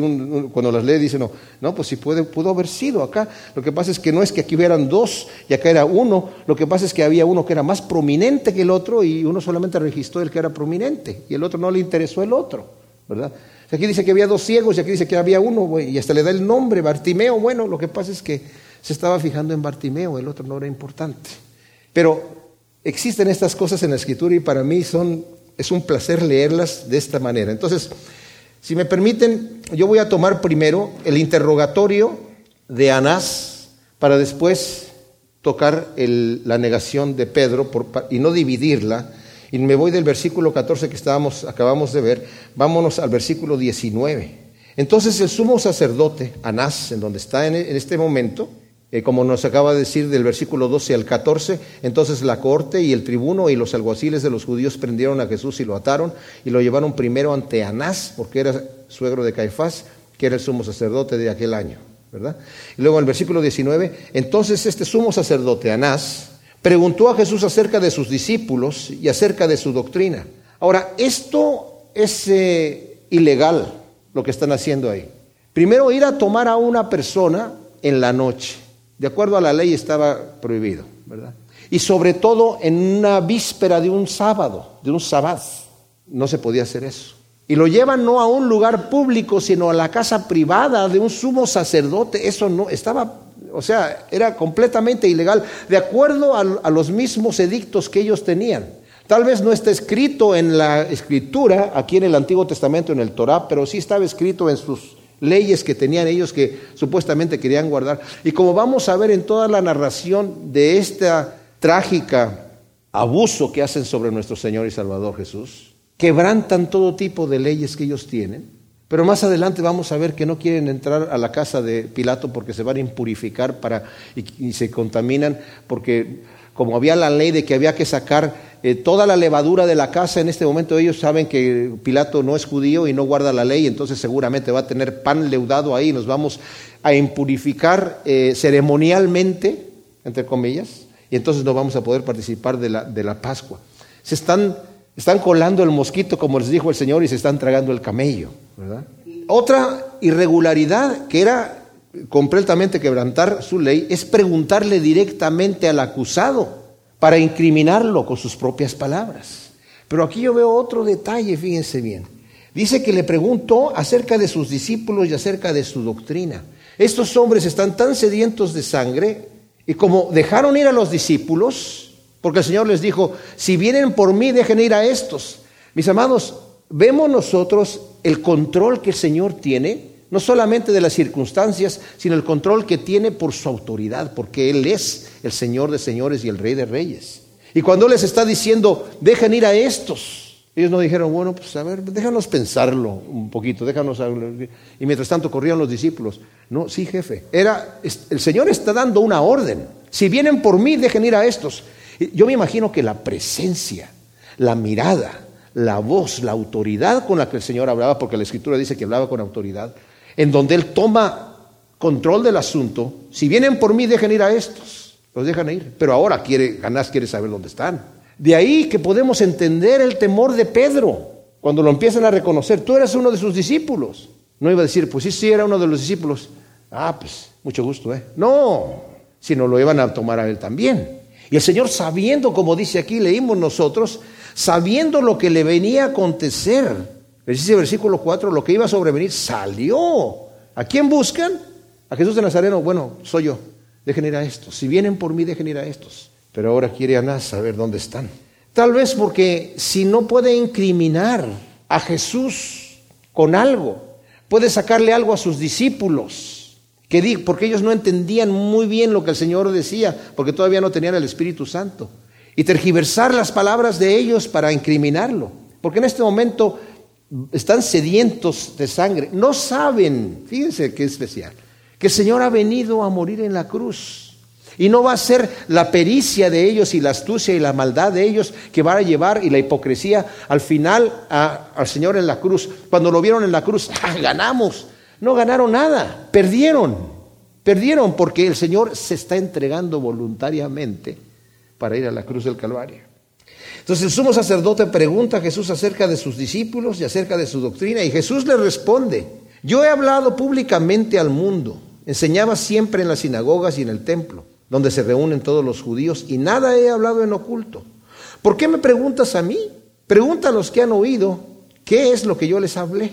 cuando las lee dicen, no, no, pues si puede, pudo haber sido acá. Lo que pasa es que no es que aquí hubieran dos y acá era uno. Lo que pasa es que había uno que era más prominente que el otro y uno solamente registró el que era prominente y el otro no le interesó el otro. ¿verdad? Aquí dice que había dos ciegos y aquí dice que había uno, y hasta le da el nombre, Bartimeo. Bueno, lo que pasa es que se estaba fijando en Bartimeo, el otro no era importante. Pero existen estas cosas en la escritura y para mí son, es un placer leerlas de esta manera. Entonces, si me permiten, yo voy a tomar primero el interrogatorio de Anás para después tocar la negación de Pedro y no dividirla. Y me voy del versículo 14 que estábamos, acabamos de ver, vámonos al versículo 19. Entonces el sumo sacerdote, Anás, en donde está en este momento, eh, como nos acaba de decir del versículo 12 al 14, entonces la corte y el tribuno y los alguaciles de los judíos prendieron a Jesús y lo ataron y lo llevaron primero ante Anás, porque era suegro de Caifás, que era el sumo sacerdote de aquel año, ¿verdad? Y luego en el versículo 19, entonces este sumo sacerdote, Anás, preguntó a Jesús acerca de sus discípulos y acerca de su doctrina. Ahora, esto es eh, ilegal, lo que están haciendo ahí. Primero ir a tomar a una persona en la noche. De acuerdo a la ley estaba prohibido, ¿verdad? Y sobre todo en una víspera de un sábado, de un sabbat, no se podía hacer eso. Y lo llevan no a un lugar público, sino a la casa privada de un sumo sacerdote. Eso no estaba, o sea, era completamente ilegal, de acuerdo a, a los mismos edictos que ellos tenían. Tal vez no está escrito en la escritura, aquí en el Antiguo Testamento, en el Torá, pero sí estaba escrito en sus leyes que tenían ellos que supuestamente querían guardar. Y como vamos a ver en toda la narración de esta trágica abuso que hacen sobre nuestro Señor y Salvador Jesús, quebrantan todo tipo de leyes que ellos tienen. Pero más adelante vamos a ver que no quieren entrar a la casa de Pilato porque se van a impurificar para, y, y se contaminan porque como había la ley de que había que sacar eh, toda la levadura de la casa, en este momento ellos saben que Pilato no es judío y no guarda la ley, entonces seguramente va a tener pan leudado ahí, nos vamos a impurificar eh, ceremonialmente, entre comillas, y entonces no vamos a poder participar de la, de la Pascua. Se están, están colando el mosquito, como les dijo el Señor, y se están tragando el camello. Otra irregularidad que era completamente quebrantar su ley es preguntarle directamente al acusado para incriminarlo con sus propias palabras. Pero aquí yo veo otro detalle, fíjense bien. Dice que le preguntó acerca de sus discípulos y acerca de su doctrina. Estos hombres están tan sedientos de sangre y como dejaron ir a los discípulos, porque el Señor les dijo, si vienen por mí, dejen ir a estos. Mis amados, vemos nosotros el control que el Señor tiene no solamente de las circunstancias, sino el control que tiene por su autoridad, porque Él es el Señor de señores y el Rey de reyes. Y cuando les está diciendo, dejen ir a estos, ellos no dijeron, bueno, pues a ver, déjanos pensarlo un poquito, déjanos... Y mientras tanto corrían los discípulos. No, sí, jefe. Era, el Señor está dando una orden. Si vienen por mí, dejen ir a estos. Yo me imagino que la presencia, la mirada, la voz, la autoridad con la que el Señor hablaba, porque la Escritura dice que hablaba con autoridad, en donde Él toma control del asunto. Si vienen por mí, dejen ir a estos. Los dejan ir. Pero ahora quiere, Ganás quiere saber dónde están. De ahí que podemos entender el temor de Pedro cuando lo empiezan a reconocer. Tú eres uno de sus discípulos. No iba a decir, pues sí, sí, era uno de los discípulos. Ah, pues mucho gusto, ¿eh? No, sino lo iban a tomar a él también. Y el Señor sabiendo, como dice aquí, leímos nosotros, sabiendo lo que le venía a acontecer, Dice versículo 4, lo que iba a sobrevenir salió. ¿A quién buscan? A Jesús de Nazareno. Bueno, soy yo. Dejen ir a estos. Si vienen por mí, dejen ir a estos. Pero ahora quiere Anás saber dónde están. Tal vez porque si no puede incriminar a Jesús con algo, puede sacarle algo a sus discípulos, que porque ellos no entendían muy bien lo que el Señor decía, porque todavía no tenían el Espíritu Santo, y tergiversar las palabras de ellos para incriminarlo. Porque en este momento están sedientos de sangre, no saben, fíjense qué especial, que el Señor ha venido a morir en la cruz. Y no va a ser la pericia de ellos y la astucia y la maldad de ellos que van a llevar y la hipocresía al final al Señor en la cruz. Cuando lo vieron en la cruz, ¡ah, ganamos. No ganaron nada, perdieron. Perdieron porque el Señor se está entregando voluntariamente para ir a la cruz del Calvario. Entonces el sumo sacerdote pregunta a Jesús acerca de sus discípulos y acerca de su doctrina y Jesús le responde, yo he hablado públicamente al mundo, enseñaba siempre en las sinagogas y en el templo, donde se reúnen todos los judíos y nada he hablado en oculto. ¿Por qué me preguntas a mí? Pregunta a los que han oído ¿qué es lo que yo les hablé?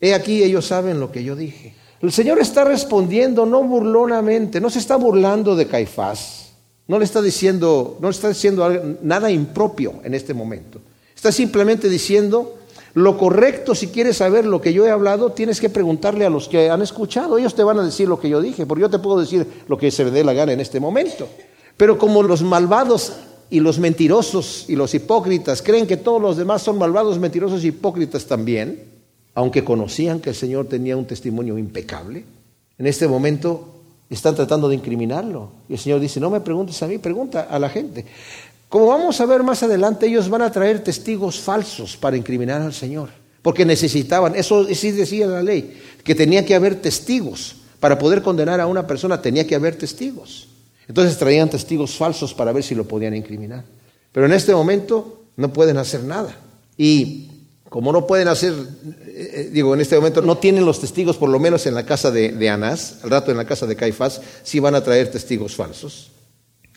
He aquí, ellos saben lo que yo dije. El Señor está respondiendo no burlonamente, no se está burlando de Caifás, no le está diciendo, no le está diciendo nada impropio en este momento. Está simplemente diciendo lo correcto, si quieres saber lo que yo he hablado, tienes que preguntarle a los que han escuchado. Ellos te van a decir lo que yo dije, porque yo te puedo decir lo que se me dé la gana en este momento. Pero como los malvados y los mentirosos y los hipócritas creen que todos los demás son malvados, mentirosos y hipócritas también, aunque conocían que el Señor tenía un testimonio impecable, en este momento están tratando de incriminarlo. Y el Señor dice, no me preguntes a mí, pregunta a la gente. Como vamos a ver más adelante, ellos van a traer testigos falsos para incriminar al Señor, porque necesitaban, eso sí decía la ley, que tenía que haber testigos. Para poder condenar a una persona tenía que haber testigos. Entonces traían testigos falsos para ver si lo podían incriminar. Pero en este momento no pueden hacer nada. Y como no pueden hacer, eh, eh, digo, en este momento no tienen los testigos, por lo menos en la casa de, Anás, al rato en la casa de Caifás, sí van a traer testigos falsos.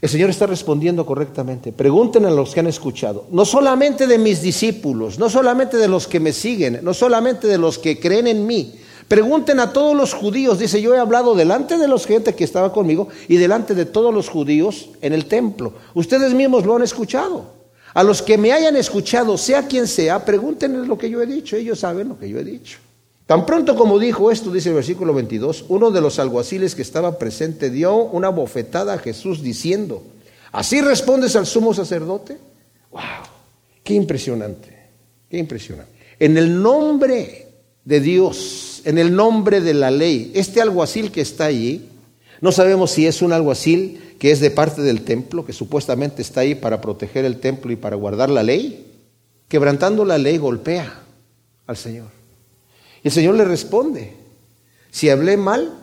El Señor está respondiendo correctamente. Pregunten a los que han escuchado, no solamente de mis discípulos, no solamente de los que me siguen, no solamente de los que creen en mí. Pregunten a todos los judíos. Dice, yo he hablado delante de los gente que estaba conmigo y delante de todos los judíos en el templo. Ustedes mismos lo han escuchado. A los que me hayan escuchado, sea quien sea, pregúntenles lo que yo he dicho. Ellos saben lo que yo he dicho. Tan pronto como dijo esto, dice el versículo 22, uno de los alguaciles que estaba presente dio una bofetada a Jesús diciendo, ¿así respondes al sumo sacerdote? ¡Wow! ¡Qué impresionante! ¡Qué impresionante! En el nombre de Dios, en el nombre de la ley, este alguacil que está allí, no sabemos si es un alguacil que es de parte del templo, que supuestamente está ahí para proteger el templo y para guardar la ley, quebrantando la ley golpea al Señor. Y el Señor le responde, si hablé mal,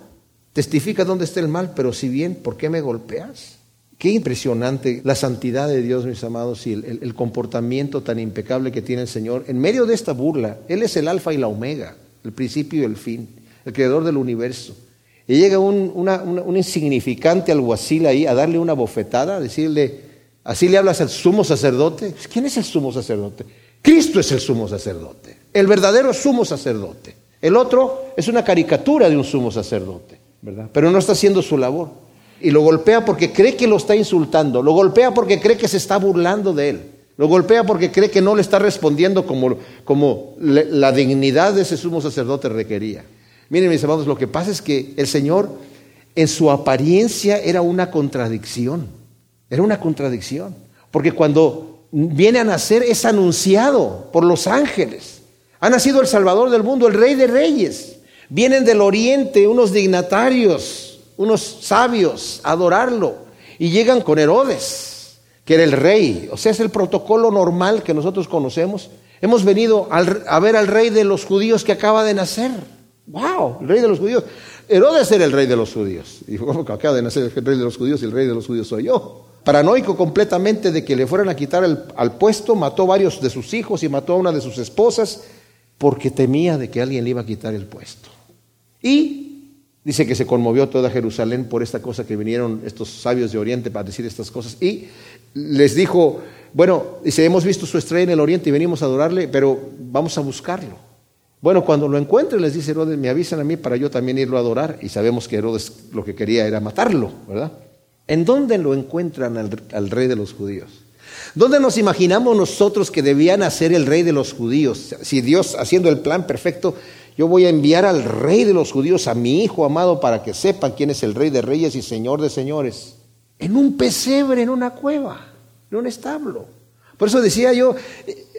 testifica dónde está el mal, pero si bien, ¿por qué me golpeas? Qué impresionante la santidad de Dios, mis amados, y el, comportamiento tan impecable que tiene el Señor. En medio de esta burla, Él es el alfa y la omega, el principio y el fin, el creador del universo. Y llega un, insignificante alguacil ahí a darle una bofetada, a decirle, así le hablas al sumo sacerdote. ¿Quién es el sumo sacerdote? Cristo es el sumo sacerdote, el verdadero sumo sacerdote. El otro es una caricatura de un sumo sacerdote, ¿verdad? Pero no está haciendo su labor. Y lo golpea porque cree que lo está insultando, lo golpea porque cree que se está burlando de él, lo golpea porque cree que no le está respondiendo como, como la dignidad de ese sumo sacerdote requería. Miren mis amados, lo que pasa es que el Señor en su apariencia era una contradicción, era una contradicción, porque cuando viene a nacer es anunciado por los ángeles. Ha nacido el Salvador del mundo, el Rey de Reyes. Vienen del oriente unos dignatarios, unos sabios a adorarlo y llegan con Herodes, que era el rey. O sea, es el protocolo normal que nosotros conocemos. Hemos venido a ver al rey de los judíos que acaba de nacer. ¡Wow! El rey de los judíos. Herodes era el rey de los judíos. Y ¿cómo acaba de nacer el rey de los judíos y el rey de los judíos soy yo? paranoico completamente de que le fueran a quitar al puesto, mató varios de sus hijos y mató a una de sus esposas porque temía de que alguien le iba a quitar el puesto. Y dice que se conmovió toda Jerusalén por esta cosa que vinieron estos sabios de Oriente para decir estas cosas. Y les dijo, bueno, dice, hemos visto su estrella en el Oriente y venimos a adorarle, pero vamos a buscarlo. Bueno, cuando lo encuentren, les dice Herodes, me avisan a mí para yo también irlo a adorar. Y sabemos que Herodes lo que quería era matarlo, ¿verdad? ¿En dónde lo encuentran al, rey de los judíos? ¿Dónde nos imaginamos nosotros que debían hacer el rey de los judíos? Si Dios, haciendo el plan perfecto, yo voy a enviar al rey de los judíos, a mi hijo amado, para que sepan quién es el rey de reyes y señor de señores. En un pesebre, en una cueva, en un establo. Por eso decía yo,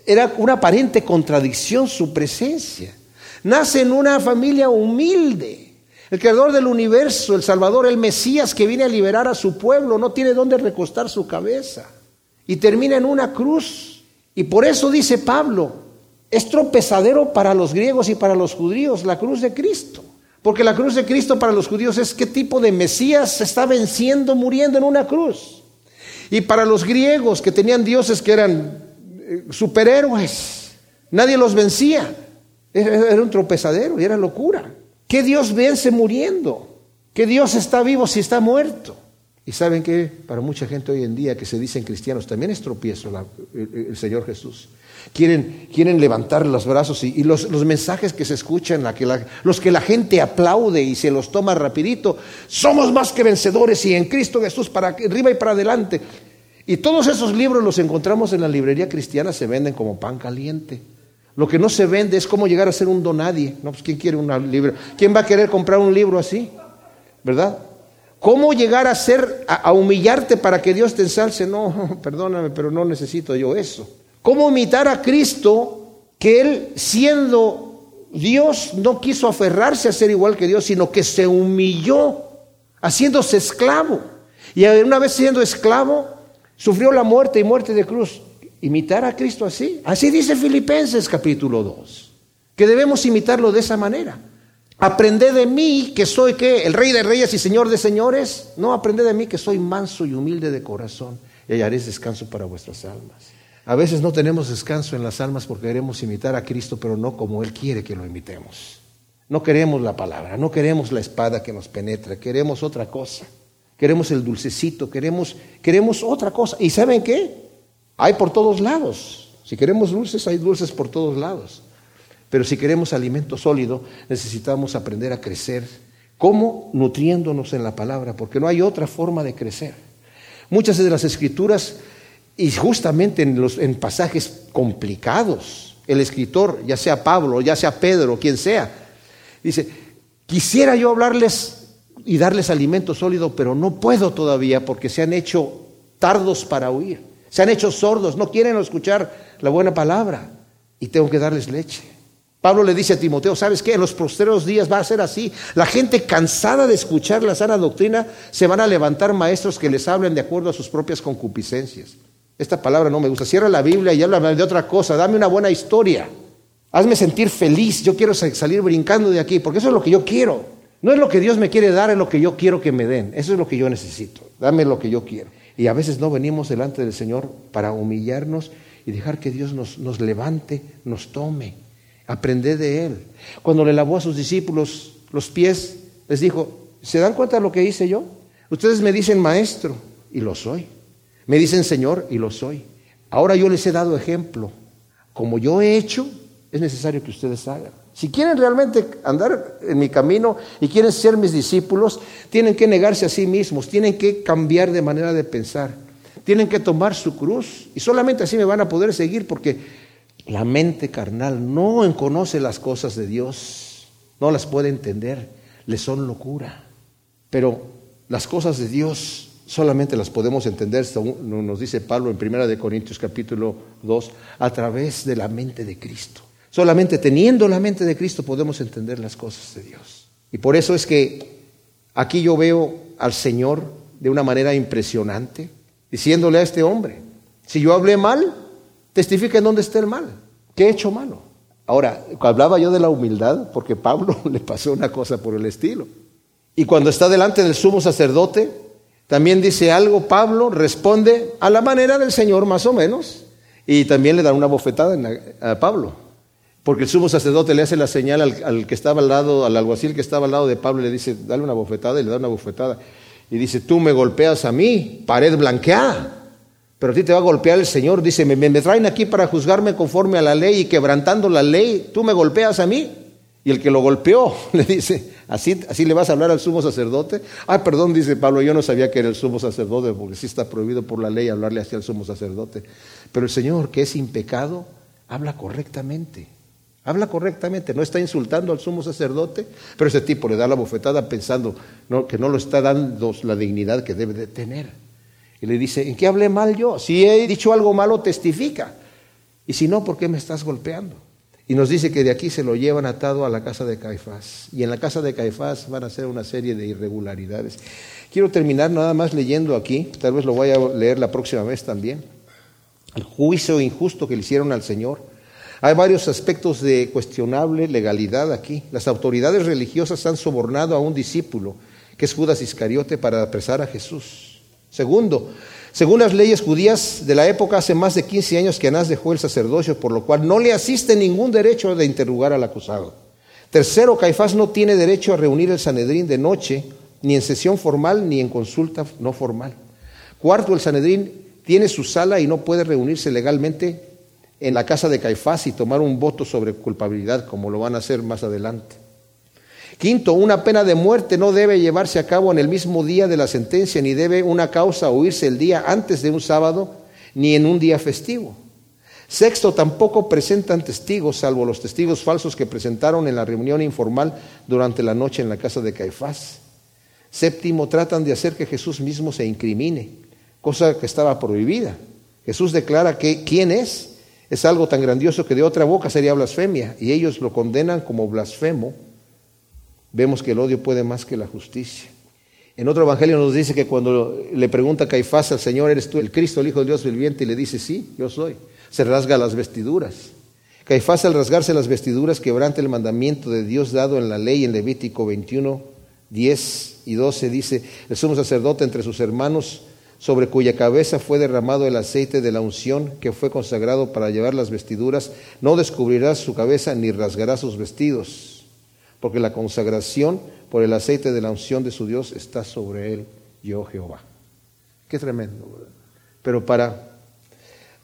era una aparente contradicción su presencia. Nace en una familia humilde el creador del universo, el Salvador, el Mesías que viene a liberar a su pueblo, no tiene dónde recostar su cabeza. Y termina en una cruz. Y por eso dice Pablo, es tropezadero para los griegos y para los judíos la cruz de Cristo. Porque la cruz de Cristo para los judíos es qué tipo de Mesías está venciendo, muriendo en una cruz. Y para los griegos que tenían dioses que eran superhéroes, nadie los vencía. Era un tropezadero y era locura. ¿Qué Dios vence muriendo? ¿Qué Dios está vivo si está muerto? Y saben que para mucha gente hoy en día que se dicen cristianos también es tropiezo el, Señor Jesús. Quieren, quieren levantar los brazos y, los, mensajes que se escuchan, los que la gente aplaude y se los toma rapidito, somos más que vencedores y en Cristo Jesús para arriba y para adelante. Y todos esos libros los encontramos en la librería cristiana, se venden como pan caliente. Lo que no se vende es cómo llegar a ser un donadie. No, pues ¿quién quiere un libro? ¿Quién va a querer comprar un libro así? ¿Verdad? ¿Cómo llegar a ser, a, humillarte para que Dios te ensalce? No, perdóname, pero no necesito yo eso. ¿Cómo imitar a Cristo que Él, siendo Dios, no quiso aferrarse a ser igual que Dios, sino que se humilló, haciéndose esclavo? Y una vez siendo esclavo, sufrió la muerte y muerte de cruz. Imitar a Cristo así. Así dice Filipenses capítulo 2, que debemos imitarlo de esa manera. Aprende de mí que soy ¿qué? el rey de reyes y señor de señores. No, aprende de mí que soy manso y humilde de corazón y hallaréis descanso para vuestras almas. A veces no tenemos descanso en las almas porque queremos imitar a Cristo, pero no como Él quiere que lo imitemos. No queremos la palabra, no queremos la espada que nos penetra, queremos otra cosa. Queremos el dulcecito, queremos, queremos otra cosa. ¿Y saben qué? Hay por todos lados. Si queremos dulces, hay dulces por todos lados. Pero si queremos alimento sólido, necesitamos aprender a crecer. ¿Cómo? Nutriéndonos en la palabra, porque no hay otra forma de crecer. Muchas de las escrituras, y justamente en, los, en pasajes complicados, el escritor, ya sea Pablo, ya sea Pedro, quien sea, dice, quisiera yo hablarles y darles alimento sólido, pero no puedo todavía porque se han hecho tardos para oír, se han hecho sordos, no quieren escuchar la buena palabra y tengo que darles leche. Pablo le dice a Timoteo, ¿sabes qué? En los posteros días va a ser así. La gente cansada de escuchar la sana doctrina, se van a levantar maestros que les hablen de acuerdo a sus propias concupiscencias. Esta palabra no me gusta. Cierra la Biblia y habla de otra cosa. Dame una buena historia. Hazme sentir feliz. Yo quiero salir brincando de aquí, porque eso es lo que yo quiero. No es lo que Dios me quiere dar, es lo que yo quiero que me den. Eso es lo que yo necesito. Dame lo que yo quiero. Y a veces no venimos delante del Señor para humillarnos y dejar que Dios nos, nos levante, nos tome Aprended de él. Cuando le lavó a sus discípulos los pies, les dijo, ¿se dan cuenta de lo que hice yo? Ustedes me dicen maestro, y lo soy. Me dicen Señor, y lo soy. Ahora yo les he dado ejemplo. Como yo he hecho, es necesario que ustedes hagan. Si quieren realmente andar en mi camino y quieren ser mis discípulos, tienen que negarse a sí mismos, tienen que cambiar de manera de pensar, tienen que tomar su cruz y solamente así me van a poder seguir porque la mente carnal no conoce las cosas de Dios, no las puede entender, le son locura. Pero las cosas de Dios solamente las podemos entender, nos dice Pablo en 1 de Corintios capítulo 2, a través de la mente de Cristo. Solamente teniendo la mente de Cristo podemos entender las cosas de Dios. Y por eso es que aquí yo veo al Señor de una manera impresionante, diciéndole a este hombre, si yo hablé mal, testifica en dónde está el mal. ¿Qué he hecho malo? Ahora, hablaba yo de la humildad porque Pablo le pasó una cosa por el estilo. Y cuando está delante del sumo sacerdote, también dice algo, Pablo responde a la manera del Señor más o menos, y también le da una bofetada a Pablo, porque el sumo sacerdote le hace la señal al, que estaba al lado, al alguacil que estaba al lado de Pablo, y le dice, dale una bofetada, y le da una bofetada, y dice, tú me golpeas a mí, pared blanqueada pero a ti te va a golpear el Señor. Dice, me, me, traen aquí para juzgarme conforme a la ley y quebrantando la ley, tú me golpeas a mí. Y el que lo golpeó le dice, ¿así, así le vas a hablar al sumo sacerdote? Ah, perdón, dice Pablo, yo no sabía que era el sumo sacerdote, porque sí está prohibido por la ley hablarle así al sumo sacerdote. Pero el Señor, que es sin pecado, habla correctamente. Habla correctamente, no está insultando al sumo sacerdote, pero ese tipo le da la bofetada pensando que no lo está dando la dignidad que debe de tener. Y le dice, ¿en qué hablé mal yo? Si he dicho algo malo, testifica. Y si no, ¿por qué me estás golpeando? Y nos dice que de aquí se lo llevan atado a la casa de Caifás. Y en la casa de Caifás van a hacer una serie de irregularidades. Quiero terminar nada más leyendo aquí, tal vez lo voy a leer la próxima vez también. El juicio injusto que le hicieron al Señor. Hay varios aspectos de cuestionable legalidad aquí. Las autoridades religiosas han sobornado a un discípulo, que es Judas Iscariote, para apresar a Jesús. Segundo, según las leyes judías de la época, hace más de 15 años que Anás dejó el sacerdocio, por lo cual no le asiste ningún derecho de interrogar al acusado. Tercero, Caifás no tiene derecho a reunir el Sanedrín de noche ni en sesión formal ni en consulta no formal. Cuarto, el Sanedrín tiene su sala y no puede reunirse legalmente en la casa de Caifás y tomar un voto sobre culpabilidad, como lo van a hacer más adelante. Quinto, una pena de muerte no debe llevarse a cabo en el mismo día de la sentencia, ni debe una causa oírse el día antes de un sábado, ni en un día festivo. Sexto, tampoco presentan testigos, salvo los testigos falsos que presentaron en la reunión informal durante la noche en la casa de Caifás. Séptimo, tratan de hacer que Jesús mismo se incrimine, cosa que estaba prohibida. Jesús declara que quién es, es algo tan grandioso que de otra boca sería blasfemia, y ellos lo condenan como blasfemo. Vemos que el odio puede más que la justicia. En otro evangelio nos dice que cuando le pregunta Caifás al Señor, ¿eres tú el Cristo, el Hijo de Dios viviente? Y le dice, sí, yo soy se rasga las vestiduras. Caifás al rasgarse las vestiduras quebranta el mandamiento de Dios dado en la ley en Levítico 21, 10 y 12 dice, el sumo sacerdote entre sus hermanos sobre cuya cabeza fue derramado el aceite de la unción que fue consagrado para llevar las vestiduras, no descubrirá su cabeza ni rasgará sus vestidos, porque la consagración por el aceite de la unción de su Dios está sobre él, yo Jehová. Qué tremendo. Pero para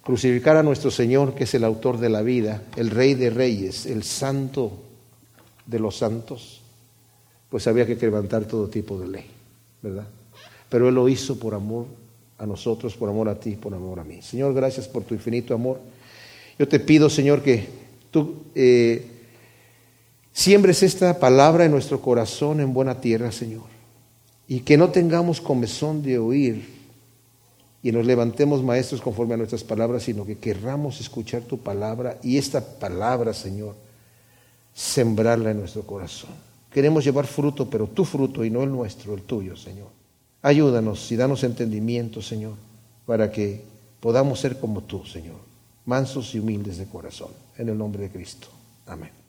crucificar a nuestro Señor, que es el autor de la vida, el Rey de Reyes, el Santo de los Santos, pues había que levantar todo tipo de ley, ¿verdad? Pero Él lo hizo por amor a nosotros, por amor a ti, por amor a mí. Señor, gracias por tu infinito amor. Yo te pido, Señor, que tú eh, siembres esta palabra en nuestro corazón en buena tierra, Señor, y que no tengamos comezón de oír y nos levantemos maestros conforme a nuestras palabras, sino que querramos escuchar tu palabra y esta palabra, Señor, sembrarla en nuestro corazón. Queremos llevar fruto, pero tu fruto y no el nuestro, el tuyo, Señor. Ayúdanos y danos entendimiento, Señor, para que podamos ser como tú, Señor, mansos y humildes de corazón. En el nombre de Cristo. Amén.